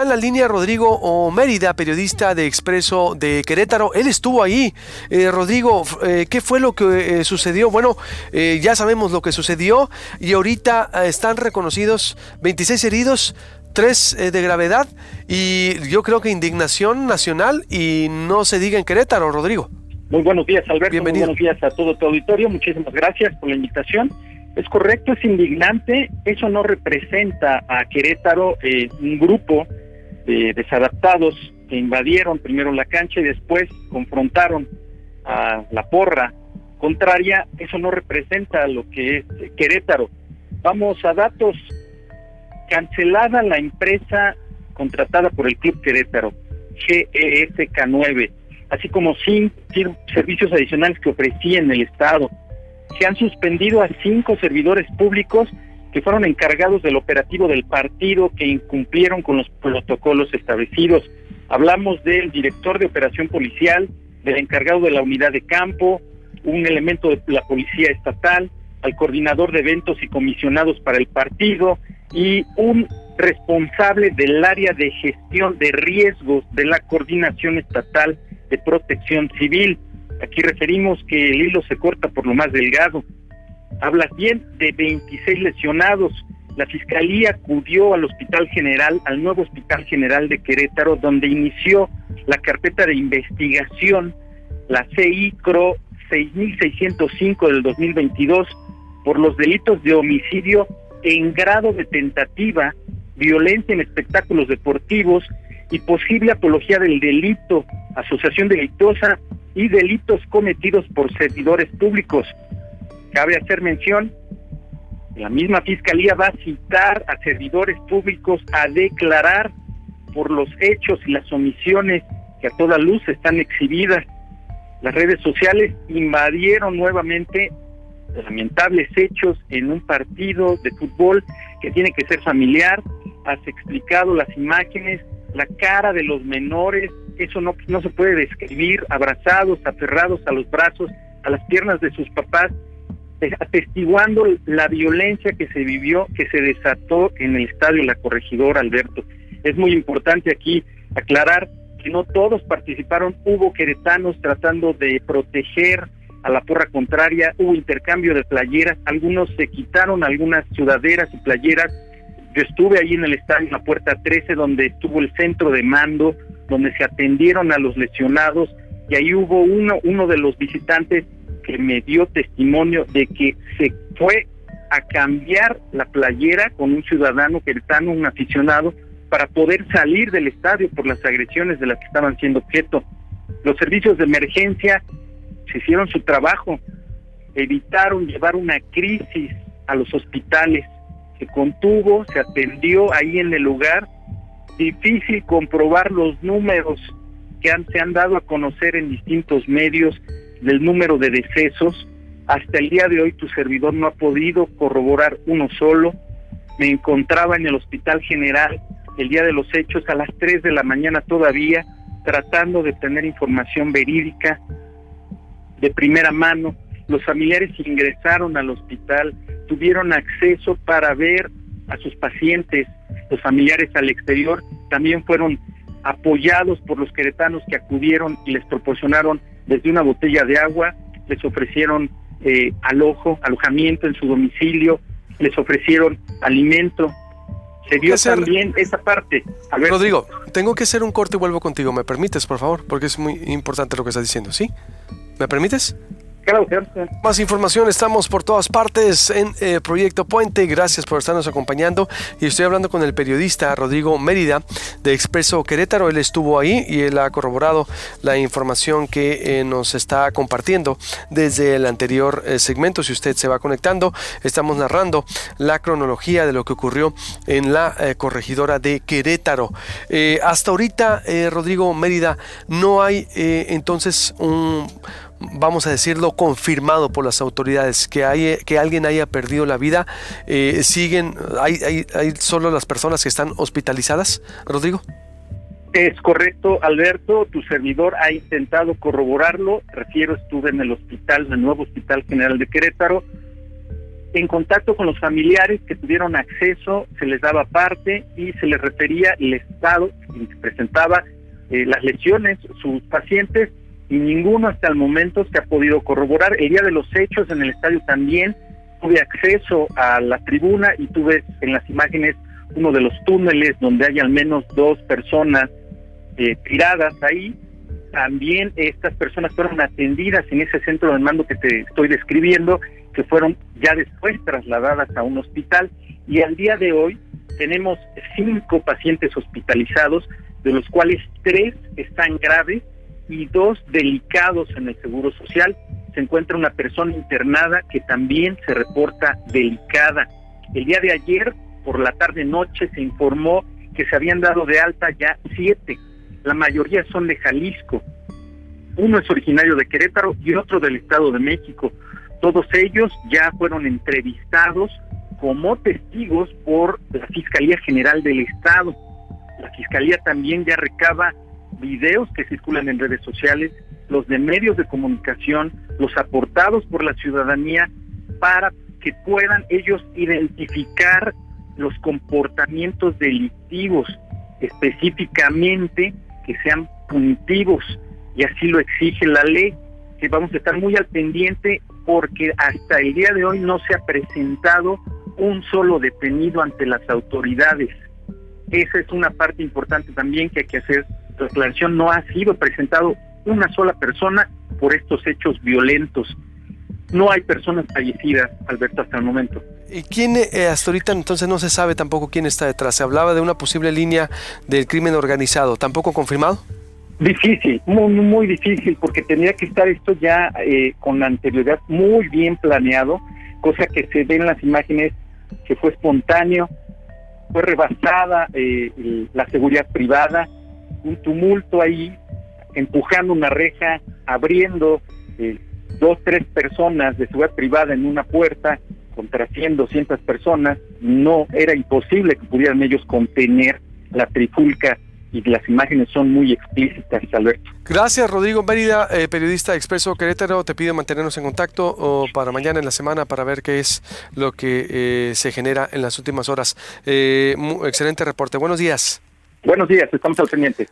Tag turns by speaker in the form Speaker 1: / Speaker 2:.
Speaker 1: En la línea Rodrigo o Mérida, periodista de Expreso de Querétaro. Él estuvo ahí. Eh, Rodrigo, eh, ¿qué fue lo que eh, sucedió? Bueno, ya sabemos lo que sucedió y ahorita están reconocidos 26 heridos, 3 de gravedad y yo creo que indignación nacional y no se diga en Querétaro, Rodrigo.
Speaker 2: Muy buenos días, Alberto. Bienvenido. Muy buenos días a todo tu auditorio. Muchísimas gracias por la invitación. Es correcto, es indignante. Eso no representa a Querétaro eh, un grupo de desadaptados que invadieron primero la cancha y después confrontaron a la porra contraria. Eso no representa lo que es Querétaro. Vamos a datos. Cancelada la empresa contratada por el Club Querétaro, GESK9, así como sin servicios adicionales que ofrecía en el Estado se han suspendido a cinco servidores públicos que fueron encargados del operativo del partido que incumplieron con los protocolos establecidos. Hablamos del director de operación policial, del encargado de la unidad de campo, un elemento de la policía estatal, al coordinador de eventos y comisionados para el partido y un responsable del área de gestión de riesgos de la coordinación estatal de protección civil. Aquí referimos que el hilo se corta por lo más delgado. Hablas bien de 26 lesionados. La Fiscalía acudió al Hospital General, al nuevo Hospital General de Querétaro, donde inició la carpeta de investigación, la CICRO 6605 del 2022, por los delitos de homicidio en grado de tentativa, violencia en espectáculos deportivos y posible apología del delito, asociación delictuosa y delitos cometidos por servidores públicos. Cabe hacer mención, la misma Fiscalía va a citar a servidores públicos a declarar por los hechos y las omisiones que a toda luz están exhibidas. Las redes sociales invadieron nuevamente lamentables hechos en un partido de fútbol que tiene que ser familiar. Has explicado las imágenes, la cara de los menores eso no, no se puede describir, abrazados, aferrados a los brazos, a las piernas de sus papás, atestiguando la violencia que se vivió, que se desató en el estadio La Corregidora, Alberto. Es muy importante aquí aclarar que no todos participaron, hubo queretanos tratando de proteger a la porra contraria, hubo intercambio de playeras, algunos se quitaron algunas sudaderas y playeras. Yo estuve ahí en el estadio, en la puerta 13, donde estuvo el centro de mando, donde se atendieron a los lesionados y ahí hubo uno, uno de los visitantes que me dio testimonio de que se fue a cambiar la playera con un ciudadano queretano, un aficionado, para poder salir del estadio por las agresiones de las que estaban siendo objeto. Los servicios de emergencia se hicieron su trabajo, evitaron llevar una crisis a los hospitales, se contuvo, se atendió ahí en el lugar. Difícil comprobar los números que han, se han dado a conocer en distintos medios del número de decesos. Hasta el día de hoy tu servidor no ha podido corroborar uno solo. Me encontraba en el Hospital General el día de los hechos a las 3 de la mañana todavía, tratando de tener información verídica de primera mano. Los familiares ingresaron al hospital, tuvieron acceso para ver a sus pacientes, los familiares al exterior también fueron apoyados por los queretanos que acudieron y les proporcionaron desde una botella de agua, les ofrecieron eh, alojo, alojamiento en su domicilio, les ofrecieron alimento. Se vio también esa parte.
Speaker 1: Rodrigo, tengo que hacer un corte y vuelvo contigo. ¿Me permites, por favor? Porque es muy importante lo que estás diciendo, ¿sí? ¿Me permites? Más información, estamos por todas partes en eh, Proyecto Puente. Gracias por estarnos acompañando. Y estoy hablando con el periodista Rodrigo Mérida de Expreso Querétaro. Él estuvo ahí y él ha corroborado la información que eh, nos está compartiendo desde el anterior eh, segmento. Si usted se va conectando, estamos narrando la cronología de lo que ocurrió en la corregidora de Querétaro. hasta ahorita, Rodrigo Mérida, no hay entonces un vamos a decirlo, confirmado por las autoridades, que, hay, que alguien haya perdido la vida, eh, siguen, hay, hay, hay solo las personas que están hospitalizadas, Rodrigo.
Speaker 2: Es correcto, Alberto, tu servidor ha intentado corroborarlo, refiero, estuve en el hospital, en el nuevo Hospital General de Querétaro, en contacto con los familiares que tuvieron acceso, se les daba parte y se les refería el estado en que presentaba eh, las lesiones sus pacientes y ninguno hasta el momento se ha podido corroborar. El día de los hechos en el estadio también tuve acceso a la tribuna y tuve en las imágenes uno de los túneles donde hay al menos dos personas eh, tiradas ahí. También estas personas fueron atendidas en ese centro de mando que te estoy describiendo que fueron ya después trasladadas a un hospital y al día de hoy tenemos cinco pacientes hospitalizados, de los cuales tres están graves y dos delicados en el Seguro Social. Se encuentra una persona internada que también se reporta delicada. El día de ayer, por la tarde-noche, se informó que se habían dado de alta ya siete. La mayoría son de Jalisco. Uno es originario de Querétaro y otro del Estado de México. Todos ellos ya fueron entrevistados como testigos por la Fiscalía General del Estado. La Fiscalía también ya recaba videos que circulan en redes sociales, los de medios de comunicación, los aportados por la ciudadanía para que puedan ellos identificar los comportamientos delictivos específicamente que sean punitivos y así lo exige la ley que vamos a estar muy al pendiente porque hasta el día de hoy no se ha presentado un solo detenido ante las autoridades. Esa es una parte importante también que hay que hacer. La declaración no ha sido presentado una sola persona por estos hechos violentos. No hay personas fallecidas, Alberto, hasta el momento.
Speaker 1: ¿Y quién, eh, hasta ahorita entonces no se sabe tampoco quién está detrás? Se hablaba de una posible línea del crimen organizado, ¿tampoco confirmado?
Speaker 2: Difícil, muy, muy difícil, porque tenía que estar esto ya eh, con anterioridad muy bien planeado, cosa que se ve en las imágenes que fue espontáneo, fue rebasada eh, la seguridad privada, un tumulto ahí, empujando una reja, abriendo eh, dos, tres personas de seguridad privada en una puerta contra 100, 200 personas, no era imposible que pudieran ellos contener la trifulca y las imágenes son muy explícitas, Alberto.
Speaker 1: Gracias, Rodrigo Mérida, eh, periodista expreso Querétaro. Te pido mantenernos en contacto o para mañana en la semana para ver qué es lo que eh, se genera en las últimas horas. Eh, excelente reporte. Buenos días.
Speaker 2: Buenos días, estamos al pendiente.